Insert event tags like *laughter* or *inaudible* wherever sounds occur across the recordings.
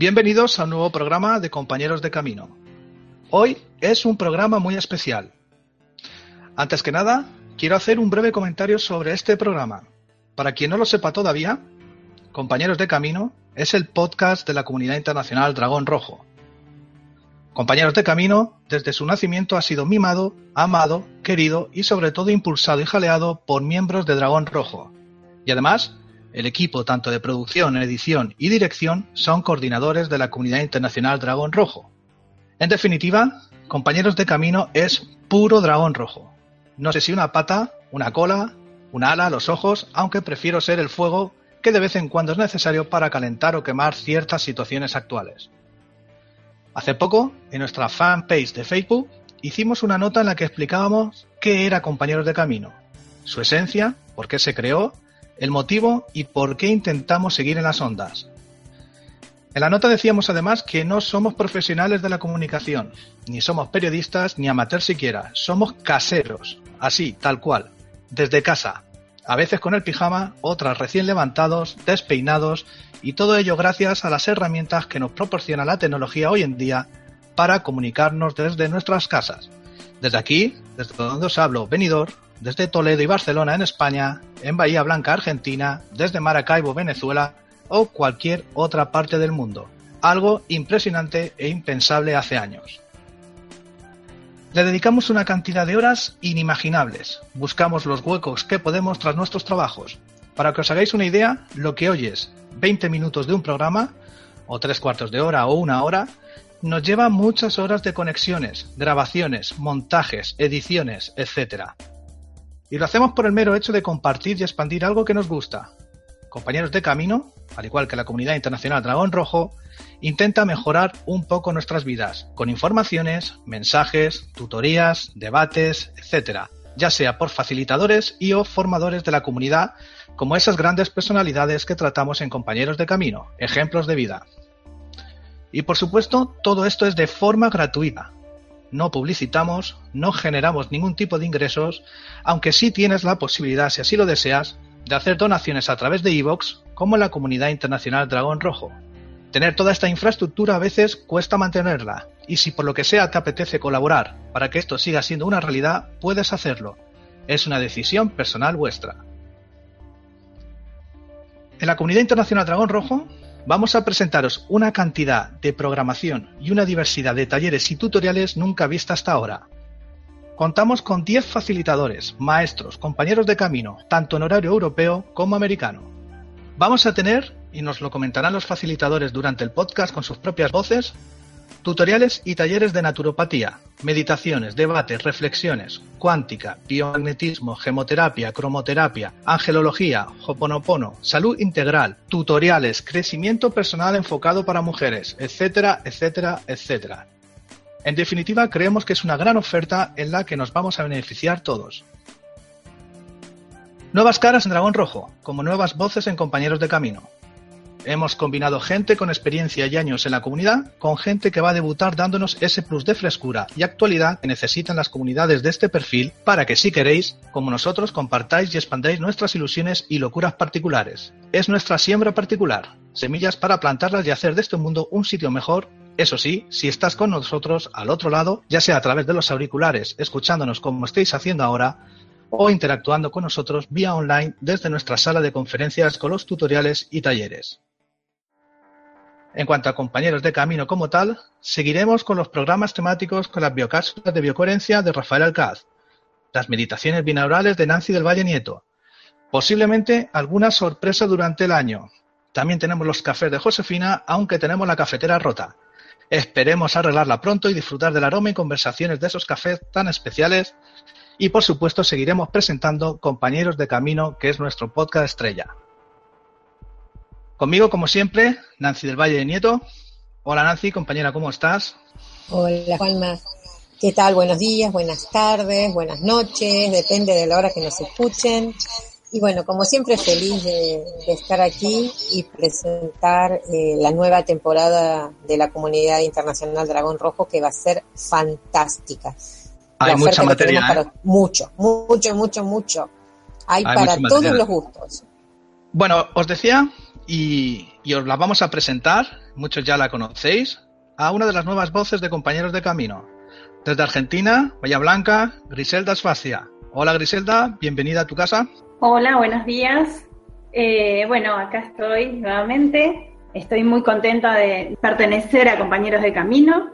Bienvenidos a un nuevo programa de Compañeros de Camino. Hoy es un programa muy especial. Antes que nada, quiero hacer un breve comentario sobre este programa. Para quien no lo sepa todavía, Compañeros de Camino es el podcast de la comunidad internacional Dragón Rojo. Compañeros de Camino, desde su nacimiento ha sido mimado, amado, querido y sobre todo impulsado y jaleado por miembros de Dragón Rojo. Y además, el equipo tanto de producción, edición y dirección son coordinadores de la comunidad internacional Dragón Rojo. En definitiva, Compañeros de Camino es puro dragón rojo. No sé si una pata, una cola, una ala, los ojos, aunque prefiero ser el fuego que de vez en cuando es necesario para calentar o quemar ciertas situaciones actuales. Hace poco, en nuestra fanpage de Facebook, hicimos una nota en la que explicábamos qué era Compañeros de Camino, su esencia, por qué se creó el motivo y por qué intentamos seguir en las ondas. En la nota decíamos además que no somos profesionales de la comunicación, ni somos periodistas ni amateurs siquiera, somos caseros, así, tal cual, desde casa, a veces con el pijama, otras recién levantados, despeinados, y todo ello gracias a las herramientas que nos proporciona la tecnología hoy en día para comunicarnos desde nuestras casas. Desde aquí, desde donde os hablo, venidor, desde Toledo y Barcelona en España, en Bahía Blanca Argentina, desde Maracaibo Venezuela o cualquier otra parte del mundo. Algo impresionante e impensable hace años. Le dedicamos una cantidad de horas inimaginables. Buscamos los huecos que podemos tras nuestros trabajos. Para que os hagáis una idea, lo que hoy es 20 minutos de un programa, o tres cuartos de hora o una hora, nos lleva muchas horas de conexiones, grabaciones, montajes, ediciones, etc. Y lo hacemos por el mero hecho de compartir y expandir algo que nos gusta. Compañeros de camino, al igual que la comunidad internacional Dragón Rojo, intenta mejorar un poco nuestras vidas, con informaciones, mensajes, tutorías, debates, etc., ya sea por facilitadores y o formadores de la comunidad, como esas grandes personalidades que tratamos en Compañeros de Camino, ejemplos de vida. Y por supuesto, todo esto es de forma gratuita, no publicitamos, no generamos ningún tipo de ingresos, aunque sí tienes la posibilidad, si así lo deseas, de hacer donaciones a través de iVoox, como la comunidad internacional Dragón Rojo. Tener toda esta infraestructura a veces cuesta mantenerla, y si por lo que sea te apetece colaborar para que esto siga siendo una realidad, puedes hacerlo. Es una decisión personal vuestra. En la comunidad internacional Dragón Rojo vamos a presentaros una cantidad de programación y una diversidad de talleres y tutoriales nunca vista hasta ahora. Contamos con 10 facilitadores, maestros, compañeros de camino, tanto en horario europeo como americano. Vamos a tener, y nos lo comentarán los facilitadores durante el podcast con sus propias voces, Tutoriales y talleres de naturopatía, meditaciones, debates, reflexiones, cuántica, biomagnetismo, gemoterapia, cromoterapia, angelología, hoponopono, salud integral, tutoriales, crecimiento personal enfocado para mujeres, etcétera, etcétera, etcétera. En definitiva, creemos que es una gran oferta en la que nos vamos a beneficiar todos. Nuevas caras en Dragón Rojo, como nuevas voces en Compañeros de Camino. Hemos combinado gente con experiencia y años en la comunidad con gente que va a debutar dándonos ese plus de frescura y actualidad que necesitan las comunidades de este perfil para que si queréis, como nosotros, compartáis y expandáis nuestras ilusiones y locuras particulares. Es nuestra siembra particular, semillas para plantarlas y hacer de este mundo un sitio mejor eso sí, si estás con nosotros al otro lado, ya sea a través de los auriculares, escuchándonos como estáis haciendo ahora, o interactuando con nosotros vía online desde nuestra sala de conferencias con los tutoriales y talleres. En cuanto a compañeros de camino como tal, seguiremos con los programas temáticos con las biocápsulas de biocoherencia de Rafael Alcaz, las meditaciones binaurales de Nancy del Valle Nieto, posiblemente alguna sorpresa durante el año. También tenemos los cafés de Josefina, aunque tenemos la cafetera rota. Esperemos arreglarla pronto y disfrutar del aroma y conversaciones de esos cafés tan especiales. Y por supuesto seguiremos presentando Compañeros de Camino, que es nuestro podcast estrella. Conmigo, como siempre, Nancy del Valle de Nieto. Hola Nancy, compañera, ¿cómo estás? Hola Juanma. ¿Qué tal? Buenos días, buenas tardes, buenas noches, depende de la hora que nos escuchen. Y bueno, como siempre, feliz de, estar aquí y presentar eh, la nueva temporada de la comunidad internacional Dragón Rojo que va a ser fantástica. Hay mucha materia. ¿eh? mucho, mucho, mucho, mucho. Hay, para todos los gustos. Bueno, os decía y, os la vamos a presentar, muchos ya la conocéis, a una de las nuevas voces de Compañeros de Camino. Desde Argentina, Bahía Blanca, Griselda Esfacia. Hola Griselda, bienvenida a tu casa. Hola, buenos días. Eh, bueno, acá estoy nuevamente. Estoy muy contenta de pertenecer a Compañeros de Camino.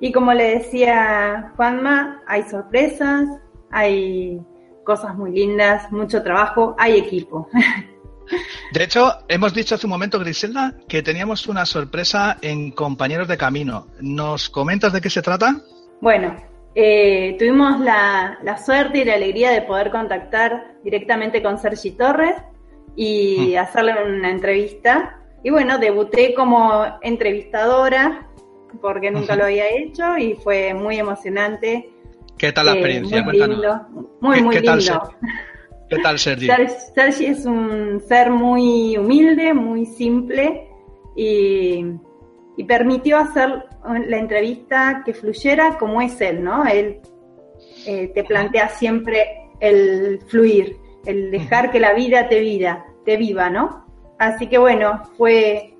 Y como le decía Juanma, hay sorpresas, hay cosas muy lindas, mucho trabajo, hay equipo. *laughs* De hecho, hemos dicho hace un momento, Griselda, que teníamos una sorpresa en Compañeros de Camino. ¿Nos comentas de qué se trata? Bueno, eh, tuvimos la, suerte y la alegría de poder contactar directamente con Sergi Torres y mm. hacerle una entrevista. Y bueno, debuté como entrevistadora porque nunca lo había hecho y fue muy emocionante. ¿Qué tal la eh, experiencia? muy lindo, muy, muy lindo. *laughs* ¿Qué tal Sergi? Sergi es un ser muy humilde, muy simple y, permitió hacer la entrevista que fluyera como es él, ¿no? Él eh, te plantea siempre el fluir, el dejar que la vida te vida, te viva, ¿no? Así que bueno, fue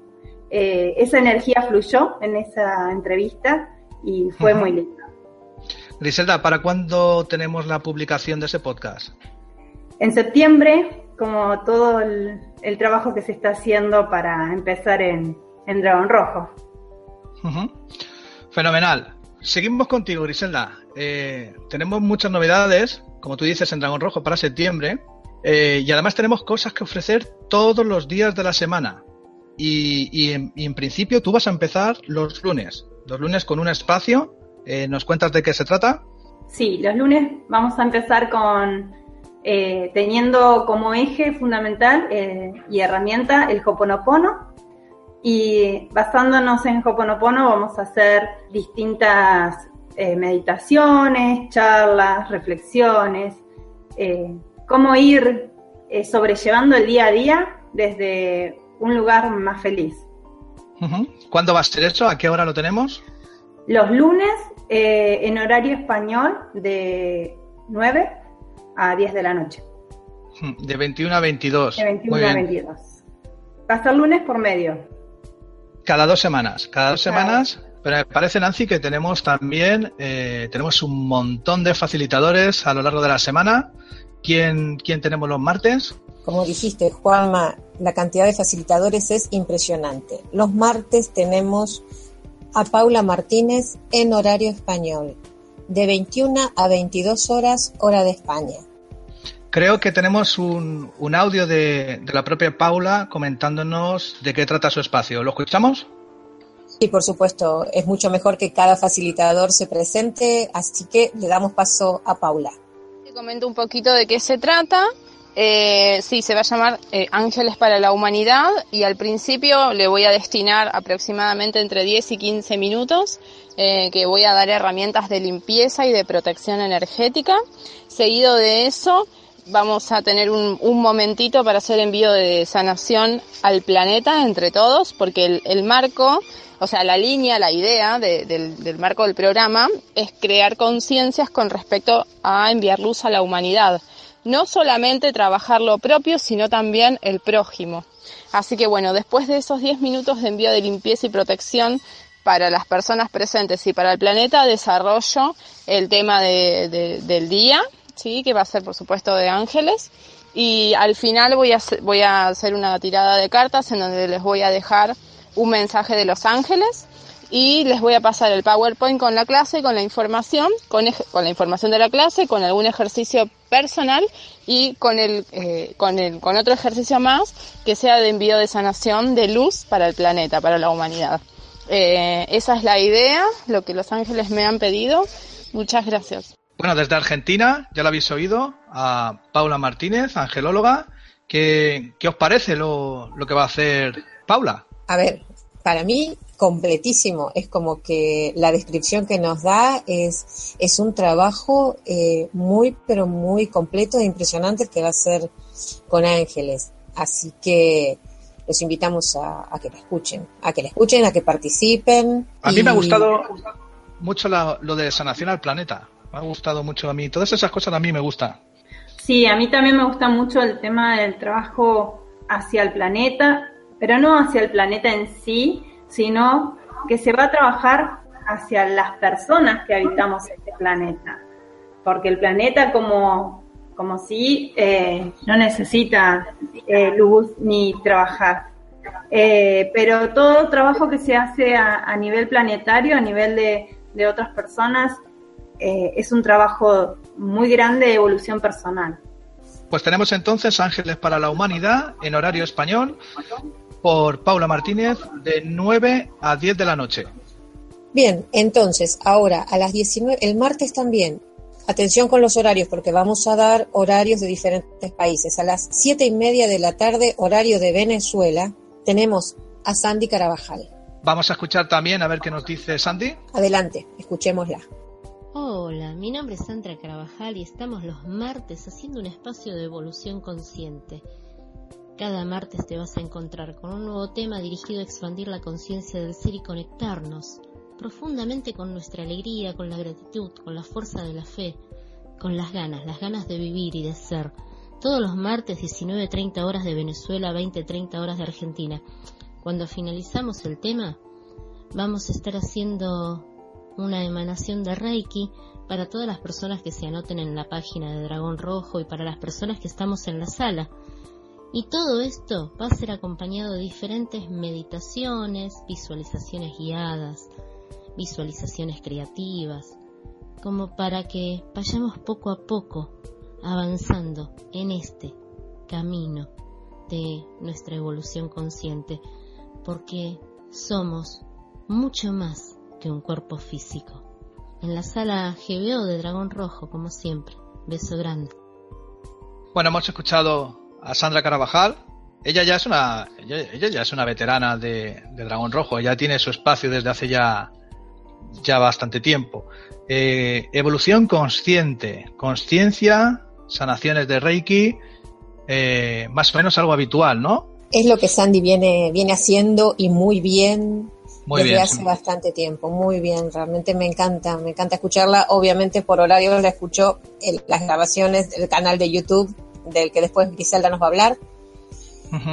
eh, esa energía fluyó en esa entrevista y fue muy linda. Griselda, ¿para cuándo tenemos la publicación de ese podcast? En septiembre, como todo el, trabajo que se está haciendo para empezar en, Dragón Rojo. Fenomenal. Seguimos contigo, Griselda. Eh, tenemos muchas novedades, como tú dices, en Dragón Rojo para septiembre. Eh, y además tenemos cosas que ofrecer todos los días de la semana. Y, en, principio tú vas a empezar los lunes. Los lunes con un espacio. Eh, ¿Nos cuentas de qué se trata? Sí, los lunes vamos a empezar con eh, teniendo como eje fundamental eh, y herramienta el Hoponopono. Y basándonos en Hoponopono vamos a hacer distintas eh, meditaciones, charlas, reflexiones, cómo ir sobrellevando el día a día desde un lugar más feliz. ¿Cuándo va a ser eso? ¿A qué hora lo tenemos? Los lunes en horario español de 9 a 10 de la noche. De 21 a 22. De 21 a 22. Va a ser lunes por medio. Cada dos semanas. Cada dos semanas. Pero me parece, Nancy, que tenemos también eh, tenemos un montón de facilitadores a lo largo de la semana. ¿Quién, ¿Quién tenemos los martes? Como dijiste, Juanma, la cantidad de facilitadores es impresionante. Los martes tenemos a Paula Martínez en horario español, de 21 a 22 horas hora de España. Creo que tenemos un, audio de, la propia Paula comentándonos de qué trata su espacio. ¿Lo escuchamos? Sí, por supuesto. Es mucho mejor que cada facilitador se presente, así que le damos paso a Paula. Te comento un poquito de qué se trata. Eh, sí, se va a llamar eh, Ángeles para la Humanidad y al principio le voy a destinar aproximadamente entre 10 y 15 minutos eh, que voy a dar herramientas de limpieza y de protección energética. Seguido de eso vamos a tener un, momentito para hacer envío de sanación al planeta entre todos, porque el, marco, o sea, la línea, la idea del, marco del programa es crear conciencias con respecto a enviar luz a la humanidad. No solamente trabajar lo propio, sino también el prójimo. Así que bueno, después de esos 10 minutos de envío de limpieza y protección para las personas presentes y para el planeta, desarrollo el tema del día, ¿sí? que va a ser por supuesto de ángeles. Y al final voy a, voy a hacer una tirada de cartas en donde les voy a dejar un mensaje de los ángeles y les voy a pasar el PowerPoint con la clase, con la información, con, con la información de la clase, con algún ejercicio personal y con el, eh, con el, con otro ejercicio más que sea de envío de sanación de luz para el planeta, para la humanidad. Eh, esa es la idea, lo que los ángeles me han pedido. Muchas gracias. Bueno, desde Argentina, ya lo habéis oído, a Paula Martínez, angelóloga. ¿Qué, qué os parece lo, lo que va a hacer Paula? A ver, para mí completísimo. Es como que la descripción que nos da es, es un trabajo eh, muy, pero muy completo e impresionante que va a ser con ángeles. Así que los invitamos a, que lo escuchen, a que lo escuchen, a que participen. A mí me ha gustado mucho lo de sanación al planeta me ha gustado mucho a mí. Todas esas cosas a mí me gustan. Sí, a mí también me gusta mucho el tema del trabajo hacia el planeta, pero no hacia el planeta en sí, sino que se va a trabajar hacia las personas que habitamos este planeta. Porque el planeta como, como si eh, no necesita eh, luz ni trabajar. Eh, pero todo trabajo que se hace a, nivel planetario, a nivel de, de otras personas, es un trabajo muy grande de evolución personal. Pues tenemos entonces Ángeles para la Humanidad en horario español por Paula Martínez de 9 a 10 de la noche. Bien, entonces, ahora a las 19, el martes también, atención con los horarios porque vamos a dar horarios de diferentes países. A las 7 y media de la tarde, horario de Venezuela, tenemos a Sandy Carabajal. Vamos a escuchar también a ver qué nos dice Sandy. Adelante, escuchémosla. Hola, mi nombre es Sandra Carabajal y estamos los martes haciendo un espacio de evolución consciente. Cada martes te vas a encontrar con un nuevo tema dirigido a expandir la conciencia del ser y conectarnos profundamente con nuestra alegría, con la gratitud, con la fuerza de la fe, con las ganas, las ganas de vivir y de ser. Todos los martes 19.30 horas de Venezuela, 20.30 horas de Argentina. Cuando finalizamos el tema, vamos a estar haciendo una emanación de Reiki para todas las personas que se anoten en la página de Dragón Rojo y para las personas que estamos en la sala. Y todo esto va a ser acompañado de diferentes meditaciones, visualizaciones guiadas, visualizaciones creativas, como para que vayamos poco a poco avanzando en este camino de nuestra evolución consciente, porque somos mucho más que un cuerpo físico. En la sala GBO de Dragón Rojo, como siempre. Beso grande. Bueno, hemos escuchado a Sandra Carabajal. Ella ya es una, ella, ya es una veterana de, Dragón Rojo. Ella tiene su espacio desde hace ya, ya bastante tiempo. Eh, evolución consciente, conciencia, sanaciones de Reiki, eh, más o menos algo habitual, ¿no? Es lo que Sandy viene, viene haciendo y muy bien muy desde hace bastante tiempo, muy bien, realmente me encanta, me encanta escucharla, obviamente por horario la escucho en las grabaciones del canal de YouTube del que después Griselda nos va a hablar,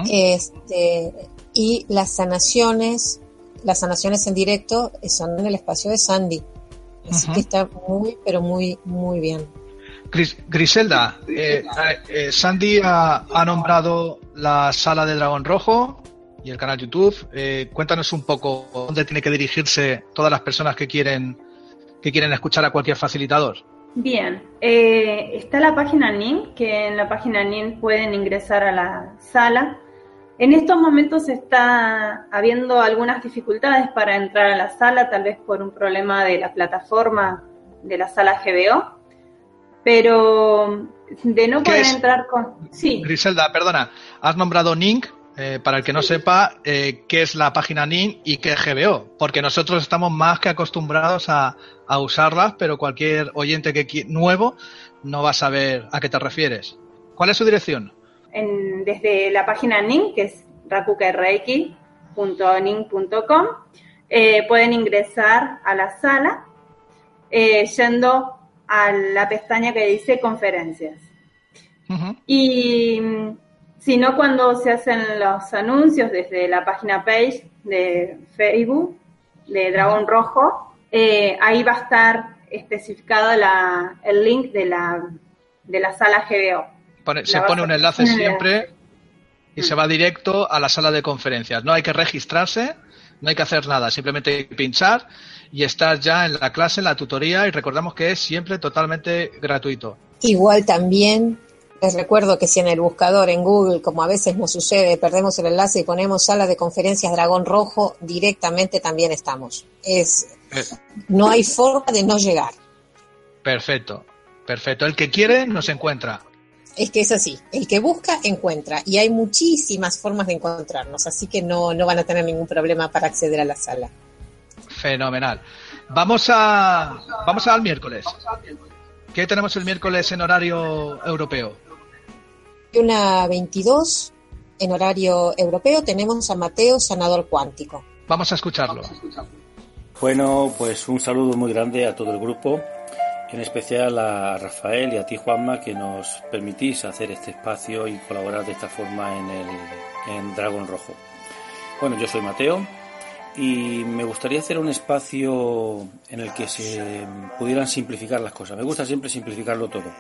este, y las sanaciones, las sanaciones en directo son en el espacio de Sandy, así que está muy, pero muy, muy bien. Griselda, eh, eh, Sandy ha, ha nombrado la sala de Dragón Rojo, y el canal YouTube. Eh, cuéntanos un poco dónde tiene que dirigirse todas las personas que quieren, que quieren escuchar a cualquier facilitador. Bien, eh, está la página NIN, que en la página NIN pueden ingresar a la sala. En estos momentos está habiendo algunas dificultades para entrar a la sala, tal vez por un problema de la plataforma de la sala GBO, pero de no poder entrar con... Sí. Griselda, perdona, has nombrado NINC, eh, para el que no sepa eh, qué es la página NIN y qué es GBO, porque nosotros estamos más que acostumbrados a, usarlas, pero cualquier oyente que nuevo no va a saber a qué te refieres. ¿Cuál es su dirección? desde la página NIN, que es rakukereiki.nin.com, eh, pueden ingresar a la sala yendo a la pestaña que dice conferencias. Y sino cuando se hacen los anuncios desde la página page de Facebook de Dragón Rojo, eh, ahí va a estar especificado la, el link de la, de la sala GBO. se pone un enlace siempre y se va directo a la sala de conferencias. No hay que registrarse, no hay que hacer nada, simplemente pinchar y estar ya en la clase, en la tutoría y recordamos que es siempre totalmente gratuito. Igual también les recuerdo que si en el buscador, en Google, como a veces nos sucede, perdemos el enlace y ponemos sala de conferencias Dragón Rojo, directamente también estamos. Es, no hay forma de no llegar. Perfecto, perfecto. El que quiere nos encuentra. Es que es así, el que busca encuentra y hay muchísimas formas de encontrarnos, así que no, no van a tener ningún problema para acceder a la sala. Fenomenal. Vamos a vamos al miércoles. ¿Qué tenemos el miércoles en horario europeo? Una 22 en horario europeo tenemos a Mateo Sanador Cuántico. Vamos a escucharlo. Bueno, pues un saludo muy grande a todo el grupo, en especial a Rafael y a ti Juanma que nos permitís hacer este espacio y colaborar de esta forma en el en Dragón Rojo. Bueno, yo soy Mateo y me gustaría hacer un espacio en el que se pudieran simplificar las cosas. Me gusta siempre simplificarlo todo.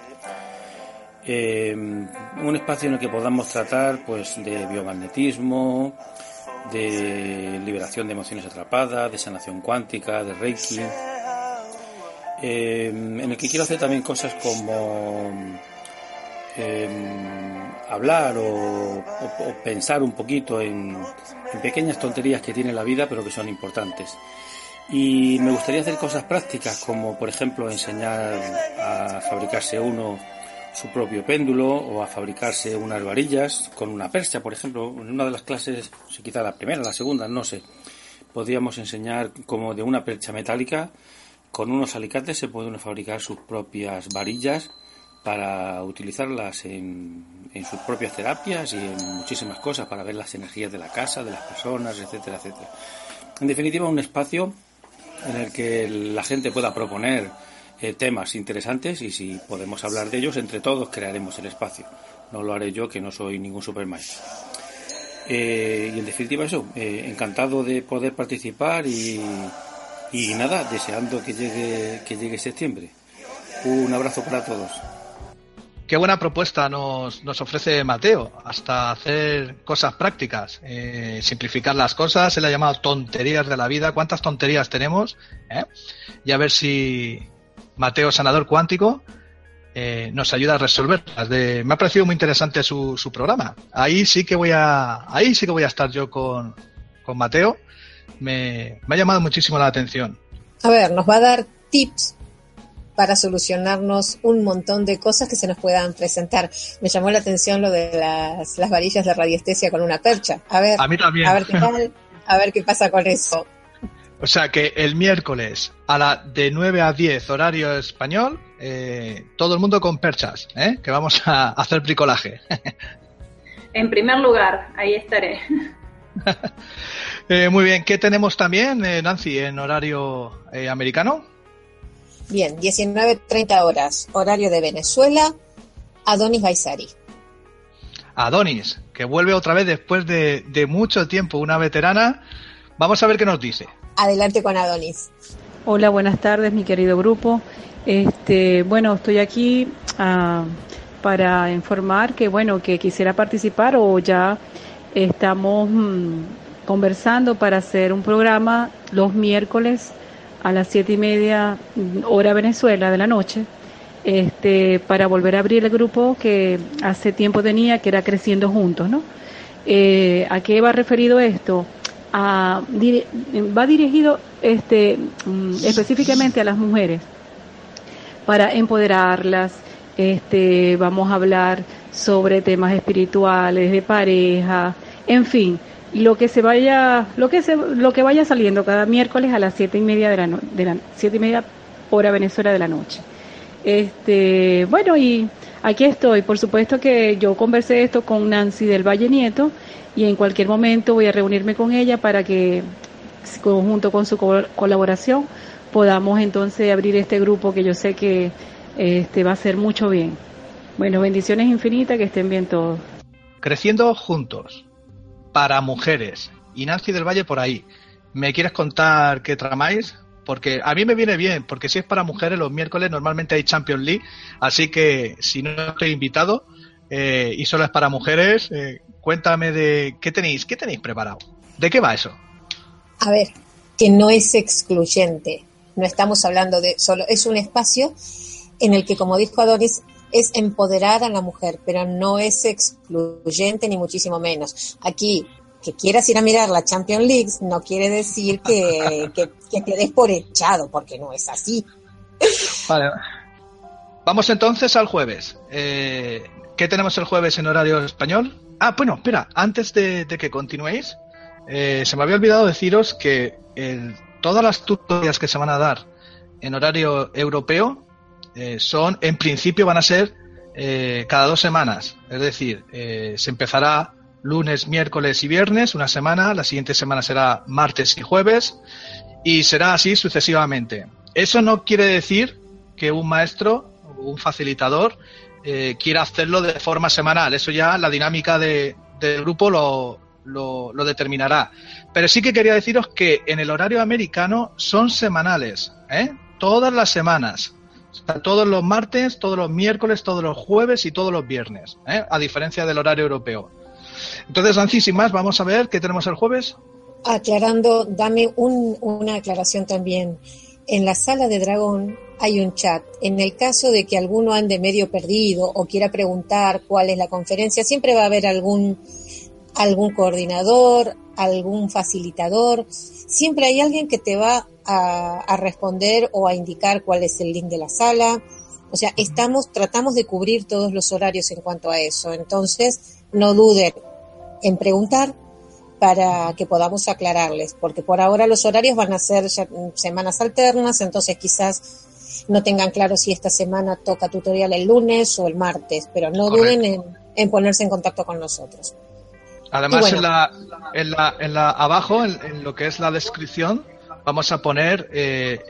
Eh, un espacio en el que podamos tratar pues de biomagnetismo, de liberación de emociones atrapadas, de sanación cuántica, de reiki, eh, en el que quiero hacer también cosas como eh, hablar o, pensar un poquito en, pequeñas tonterías que tiene la vida pero que son importantes. Y me gustaría hacer cosas prácticas como por ejemplo enseñar a fabricarse uno su propio péndulo o a fabricarse unas varillas con una percha, por ejemplo. En una de las clases, si quizá la primera, la segunda, no sé, podríamos enseñar como de una percha metálica con unos alicates se pueden fabricar sus propias varillas para utilizarlas en, en, sus propias terapias y en muchísimas cosas, para ver las energías de la casa, de las personas, etcétera, etcétera. En definitiva, un espacio en el que la gente pueda proponer eh, temas interesantes y si podemos hablar de ellos, entre todos crearemos el espacio. No lo haré yo, que no soy ningún supermaestro. Eh, y en definitiva eso, eh, encantado de poder participar y, y nada, deseando que llegue, que llegue septiembre. Un abrazo para todos. Qué buena propuesta nos, nos ofrece Mateo, hasta hacer cosas prácticas, eh, simplificar las cosas, se le ha llamado tonterías de la vida. ¿Cuántas tonterías tenemos? Y a ver si Mateo, sanador cuántico, eh, nos ayuda a resolverlas. De, me ha parecido muy interesante su, su, programa. Ahí sí que voy a, ahí sí que voy a estar yo con, con Mateo. Me, me ha llamado muchísimo la atención. A ver, nos va a dar tips para solucionarnos un montón de cosas que se nos puedan presentar. Me llamó la atención lo de las, las varillas de radiestesia con una percha. A ver, a, mí también. a ver qué tal, a ver qué pasa con eso. O sea que el miércoles a la de 9 a 10 horario español, eh, todo el mundo con perchas, ¿eh? que vamos a *laughs* hacer bricolaje. *laughs* en primer lugar, ahí estaré. *laughs* eh, muy bien, ¿qué tenemos también, eh, Nancy, en horario eh, americano? Bien, 19.30 horas, horario de Venezuela, Adonis Baisari. Adonis, que vuelve otra vez después de, de, mucho tiempo, una veterana. Vamos a ver qué nos dice. Adelante con Adonis. Hola, buenas tardes, mi querido grupo. Este, bueno, estoy aquí uh, para informar que, bueno, que quisiera participar o ya estamos mmm, conversando para hacer un programa los miércoles a las siete y media hora Venezuela de la noche, este, para volver a abrir el grupo que hace tiempo tenía, que era Creciendo Juntos, ¿no? Eh, ¿A qué va referido esto? A, va dirigido este, específicamente a las mujeres, para empoderarlas, este, vamos a hablar sobre temas espirituales, de pareja, en fin, lo que se vaya, lo que se, lo que vaya saliendo cada miércoles a las siete y media de la, no, de la siete y media hora Venezuela de la noche. Este, bueno, y aquí estoy. Por supuesto que yo conversé esto con Nancy del Valle Nieto y en cualquier momento voy a reunirme con ella para que, junto con su colaboración, podamos entonces abrir este grupo que yo sé que este, va a ser mucho bien. Bueno, bendiciones infinitas, que estén bien todos. Creciendo juntos para mujeres. Y Nancy del Valle por ahí. ¿Me quieres contar qué tramáis? Porque a mí me viene bien, porque si es para mujeres los miércoles normalmente hay Champions League, así que si no estoy invitado eh, y solo es para mujeres, eh, cuéntame de qué tenéis, qué tenéis preparado. ¿De qué va eso? A ver, que no es excluyente. No estamos hablando de solo, es un espacio en el que, como dijo Adonis, es empoderar a la mujer, pero no es excluyente ni muchísimo menos. Aquí, que quieras ir a mirar la Champions League no quiere decir que, que, te des por echado, porque no es así. Vale. Vamos entonces al jueves. Eh, ¿Qué tenemos el jueves en horario español? Ah, bueno, espera, antes de, que continuéis, eh, se me había olvidado deciros que todas las tutorías que se van a dar en horario europeo eh, son, en principio, van a ser cada dos semanas. Es decir, se empezará lunes, miércoles y viernes, una semana, la siguiente semana será martes y jueves, y será así sucesivamente. Eso no quiere decir que un maestro, un facilitador, quiera hacerlo de forma semanal. Eso ya la dinámica de, del grupo lo, lo, determinará. Pero sí que quería deciros que en el horario americano son semanales, ¿eh? todas las semanas. todos los martes, todos los miércoles, todos los jueves y todos los viernes, ¿eh? a diferencia del horario europeo. Entonces, Nancy, sin más, vamos a ver qué tenemos el jueves. Aclarando, dame una aclaración también. En la sala de dragón hay un chat. En el caso de que alguno ande medio perdido o quiera preguntar cuál es la conferencia, siempre va a haber algún, algún coordinador, algún facilitador. Siempre hay alguien que te va a, a responder o a indicar cuál es el link de la sala. O sea, estamos, tratamos de cubrir todos los horarios en cuanto a eso. Entonces, no duden en preguntar para que podamos aclararles, porque por ahora los horarios van a ser semanas alternas, entonces quizás no tengan claro si esta semana toca tutorial el lunes o el martes, pero no duden en, ponerse en contacto con nosotros. Además, en, la, en, la, en la abajo, en, lo que es la descripción, vamos a poner eh,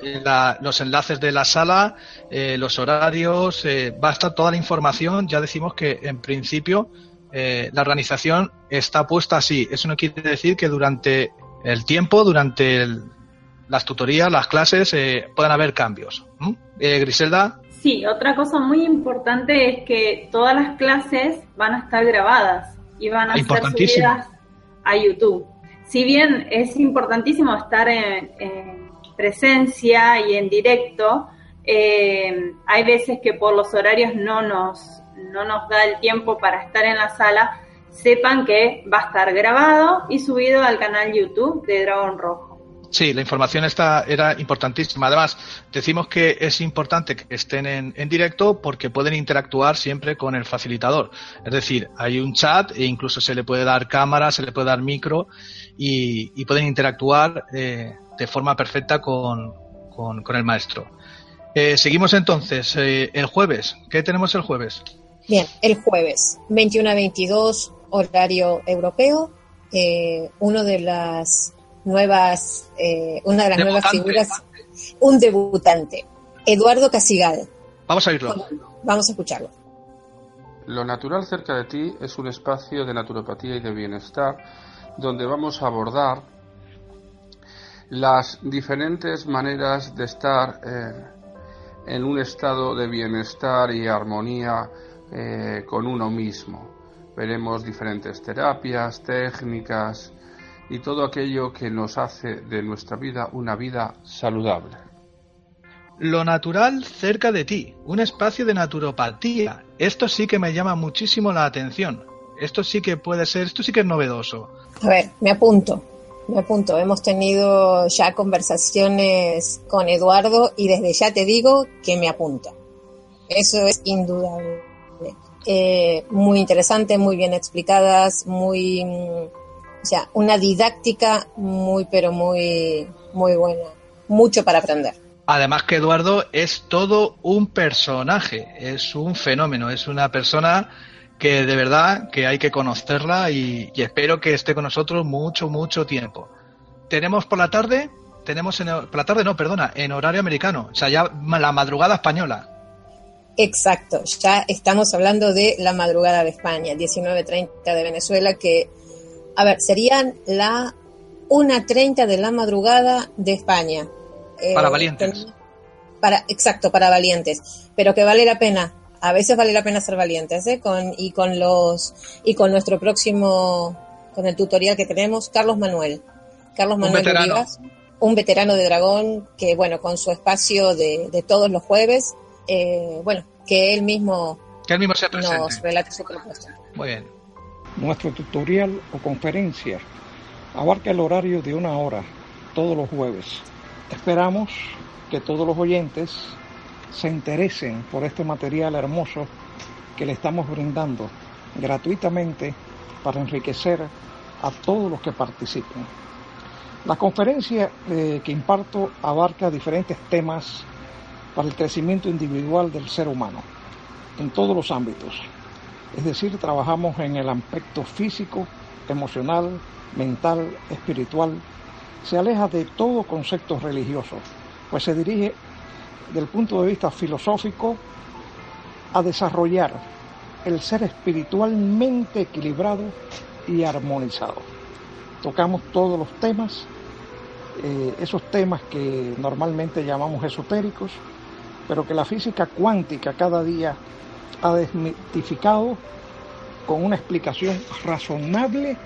los enlaces de la sala, eh, los horarios, eh, va a estar toda la información. Ya decimos que en principio eh, la organización está puesta así. Eso no quiere decir que durante el tiempo, durante las tutorías, las clases, eh, puedan haber cambios. Eh, Griselda. Sí, otra cosa muy importante es que todas las clases van a estar grabadas y van a ser subidas a YouTube. Si bien es importantísimo estar en, presencia y en directo, hay veces que por los horarios no nos no nos da el tiempo para estar en la sala, sepan que va a estar grabado y subido al canal YouTube de Dragón Rojo. Sí, la información está, era importantísima. Además, decimos que es importante que estén en, directo porque pueden interactuar siempre con el facilitador. Es decir, hay un chat e incluso se le puede dar cámara, se le puede dar micro y, pueden interactuar eh, de forma perfecta con, el maestro. Eh, seguimos entonces. Eh, el jueves. ¿Qué tenemos el jueves? Bien, el jueves, 21 a 22, horario europeo, eh, uno de las nuevas, eh, una de las nuevas figuras, un debutante, Eduardo Casigal. Vamos a oírlo. Vamos a escucharlo. Lo natural cerca de ti es un espacio de naturopatía y de bienestar donde vamos a abordar las diferentes maneras de estar eh, en un estado de bienestar y armonía eh, con uno mismo. Veremos diferentes terapias, técnicas y todo aquello que nos hace de nuestra vida una vida saludable. Lo natural cerca de ti, un espacio de naturopatía. Esto sí que me llama muchísimo la atención. Esto sí que puede ser, esto sí que es novedoso. A ver, me apunto, me apunto. Hemos tenido ya conversaciones con Eduardo y desde ya te digo que me apunto. Eso es indudable. Eh, muy interesante, muy bien explicadas, muy, mm, o sea, una didáctica muy, pero muy, muy buena. Mucho para aprender. Además que Eduardo es todo un personaje, es un fenómeno, es una persona que de verdad que hay que conocerla y, espero que esté con nosotros mucho, mucho tiempo. Tenemos por la tarde, tenemos en, por la tarde no, perdona, en horario americano, o sea, ya la madrugada española. Exacto, ya estamos hablando de la madrugada de España, 19.30 de Venezuela, que, a ver, serían la 1.30 de la madrugada de España. Eh, para valientes. Para, exacto, para valientes, pero que vale la pena. A veces vale la pena ser valientes, ¿eh? Con, y con los, y con nuestro próximo, con el tutorial que tenemos, Carlos Manuel. Carlos Manuel un un veterano de dragón que, bueno, con su espacio de, de todos los jueves, eh, bueno, que él mismo, que él mismo se nos relate su propuesta. Muy bien. Nuestro tutorial o conferencia abarca el horario de una hora todos los jueves. Esperamos que todos los oyentes se interesen por este material hermoso que le estamos brindando gratuitamente para enriquecer a todos los que participen. La conferencia eh, que imparto abarca diferentes temas para el crecimiento individual del ser humano en todos los ámbitos. Es decir, trabajamos en el aspecto físico, emocional, mental, espiritual. Se aleja de todo concepto religioso, pues se dirige del punto de vista filosófico a desarrollar el ser espiritualmente equilibrado y armonizado. tocamos todos los temas, eh, esos temas que normalmente llamamos esotéricos, pero que la física cuántica cada día ha desmitificado con una explicación razonable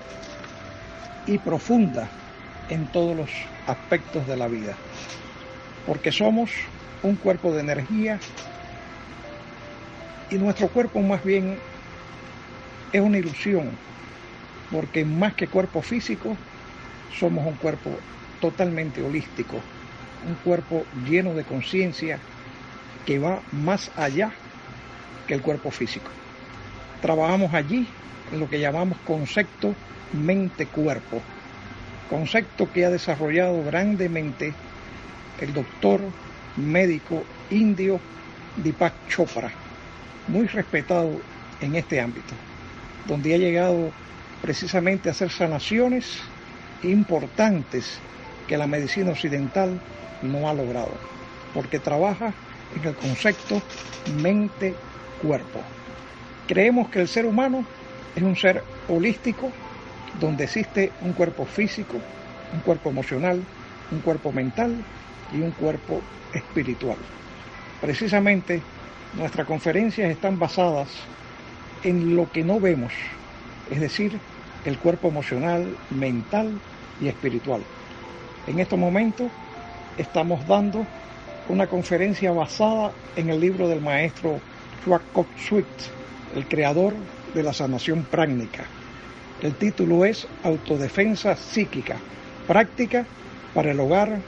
y profunda en todos los aspectos de la vida. Porque somos un cuerpo de energía y nuestro cuerpo más bien es una ilusión, porque más que cuerpo físico, somos un cuerpo totalmente holístico, un cuerpo lleno de conciencia que va más allá que el cuerpo físico. Trabajamos allí lo que llamamos concepto mente-cuerpo, concepto que ha desarrollado grandemente el doctor médico indio Deepak Chopra, muy respetado en este ámbito, donde ha llegado precisamente a hacer sanaciones importantes que la medicina occidental no ha logrado, porque trabaja en el concepto mente-cuerpo. Creemos que el ser humano es un ser holístico donde existe un cuerpo físico, un cuerpo emocional, un cuerpo mental y un cuerpo espiritual. Precisamente nuestras conferencias están basadas en lo que no vemos, es decir, el cuerpo emocional, mental y espiritual. En estos momentos estamos dando una conferencia basada en el libro del maestro Chuak Sweet, el creador de la sanación práctica. El título es Autodefensa psíquica, práctica para el hogar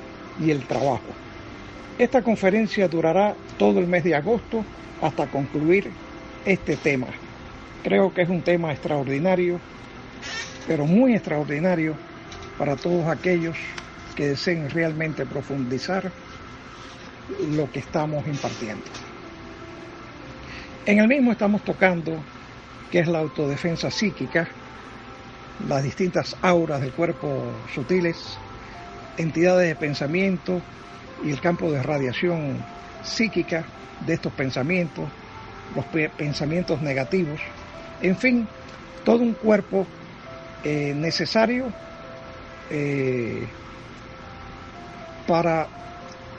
y el trabajo. Esta conferencia durará todo el mes de agosto hasta concluir este tema. Creo que es un tema extraordinario, pero muy extraordinario para todos aquellos que deseen realmente profundizar lo que estamos impartiendo. En el mismo estamos tocando que es la autodefensa psíquica, las distintas auras del cuerpo sutiles, entidades de pensamiento y el campo de radiación psíquica de estos pensamientos, los pensamientos negativos, en fin, todo un cuerpo eh, necesario eh, para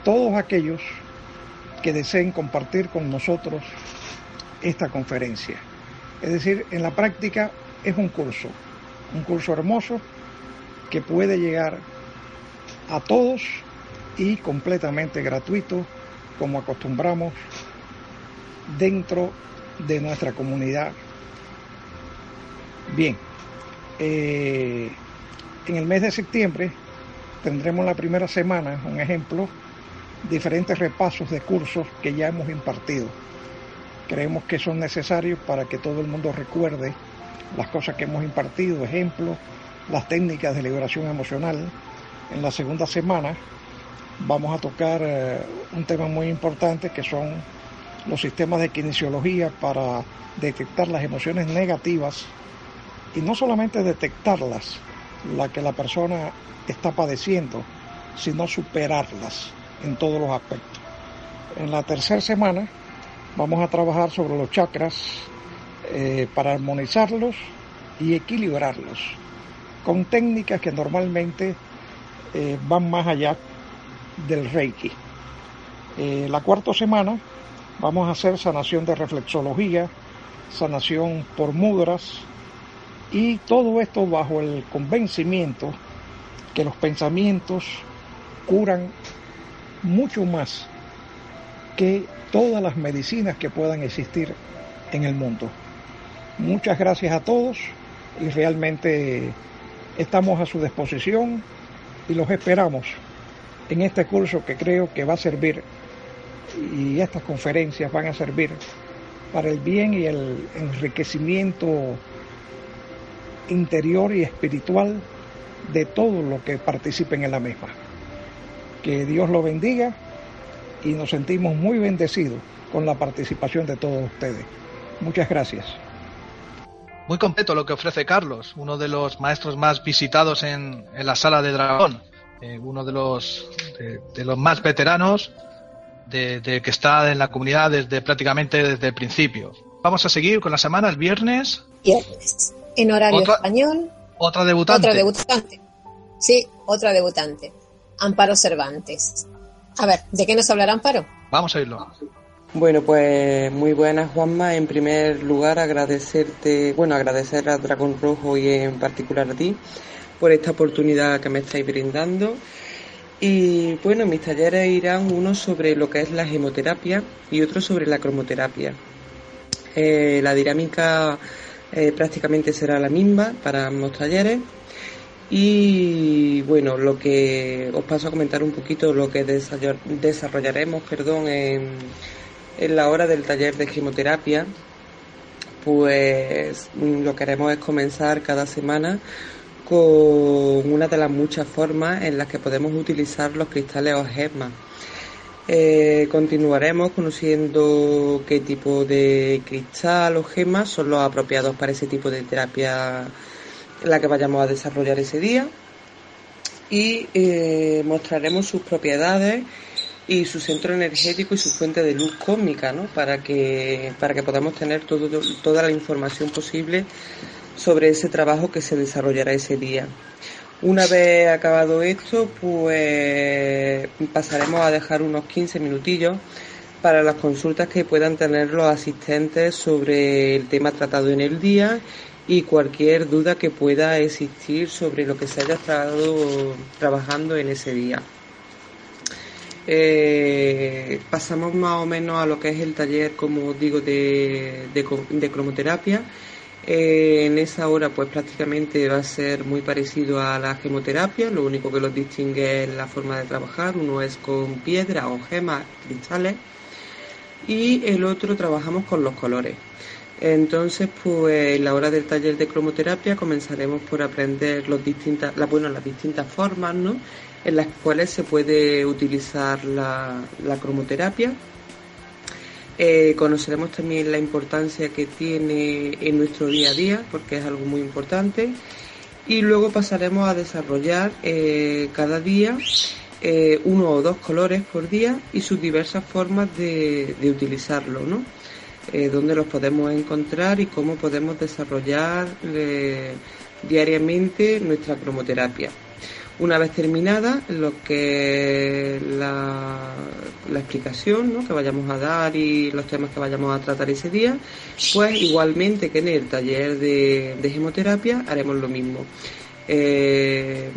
todos aquellos que deseen compartir con nosotros esta conferencia. Es decir, en la práctica es un curso, un curso hermoso que puede llegar a todos y completamente gratuito, como acostumbramos dentro de nuestra comunidad. Bien, eh, en el mes de septiembre tendremos la primera semana, un ejemplo, diferentes repasos de cursos que ya hemos impartido. Creemos que son necesarios para que todo el mundo recuerde las cosas que hemos impartido, ejemplo, las técnicas de liberación emocional. En la segunda semana vamos a tocar eh, un tema muy importante que son los sistemas de kinesiología para detectar las emociones negativas y no solamente detectarlas, la que la persona está padeciendo, sino superarlas en todos los aspectos. En la tercera semana vamos a trabajar sobre los chakras eh, para armonizarlos y equilibrarlos con técnicas que normalmente eh, van más allá del Reiki. Eh, la cuarta semana vamos a hacer sanación de reflexología, sanación por mudras y todo esto bajo el convencimiento que los pensamientos curan mucho más que todas las medicinas que puedan existir en el mundo. Muchas gracias a todos y realmente estamos a su disposición y los esperamos en este curso que creo que va a servir y estas conferencias van a servir para el bien y el enriquecimiento interior y espiritual de todos los que participen en la misma. Que Dios lo bendiga y nos sentimos muy bendecidos con la participación de todos ustedes. Muchas gracias. Muy completo lo que ofrece Carlos, uno de los maestros más visitados en, la sala de dragón, eh, uno de los, de, los más veteranos de, que está en la comunidad desde prácticamente desde el principio. Vamos a seguir con la semana el viernes. Viernes. En horario español Otra debutante. Otra debutante. Sí, otra debutante. Amparo Cervantes. A ver, ¿de qué nos hablará Amparo? Vamos a irlo. Bueno, pues muy buenas, Juanma. En primer lugar, agradecerte, bueno, agradecer a Dragón Rojo y en particular a ti por esta oportunidad que me estáis brindando. Y bueno, mis talleres irán uno sobre lo que es la gemoterapia y otro sobre la cromoterapia. Eh, la dinámica eh, prácticamente será la misma para ambos talleres. Y bueno, lo que os paso a comentar un poquito lo que desarrollaremos, perdón, en, la hora del taller de quimioterapia, pues lo que haremos es comenzar cada semana con una de las muchas formas en las que podemos utilizar los cristales o gemas. Eh, continuaremos conociendo qué tipo de cristal o gemas son los apropiados para ese tipo de terapia la que vayamos a desarrollar ese día y eh, mostraremos sus propiedades y su centro energético y su fuente de luz cósmica, ¿no? Para que, para que podamos tener todo, toda la información posible sobre ese trabajo que se desarrollará ese día. Una vez acabado esto, pues pasaremos a dejar unos 15 minutillos para las consultas que puedan tener los asistentes sobre el tema tratado en el día y cualquier duda que pueda existir sobre lo que se haya estado trabajando en ese día. Eh, pasamos más o menos a lo que es el taller, como digo, de, de, cromoterapia. Eh, en esa hora, pues prácticamente va a ser muy parecido a la gemoterapia, lo único que los distingue es la forma de trabajar. Uno es con piedra o gemas, cristales, y el otro trabajamos con los colores. Entonces, pues en la hora del taller de cromoterapia comenzaremos por aprender las distintas formas, ¿no? en las cuales se puede utilizar la, cromoterapia. Eh, conoceremos también la importancia que tiene en nuestro día a día, porque es algo muy importante. Y luego pasaremos a desarrollar eh, cada día eh, uno o dos colores por día y sus diversas formas de, de utilizarlo, ¿no? Dónde los podemos encontrar y cómo podemos desarrollar diariamente nuestra cromoterapia. Una vez terminada lo que la, explicación que vayamos a dar y los temas que vayamos a tratar ese día, pues igualmente que en el taller de, de haremos lo mismo. Eh,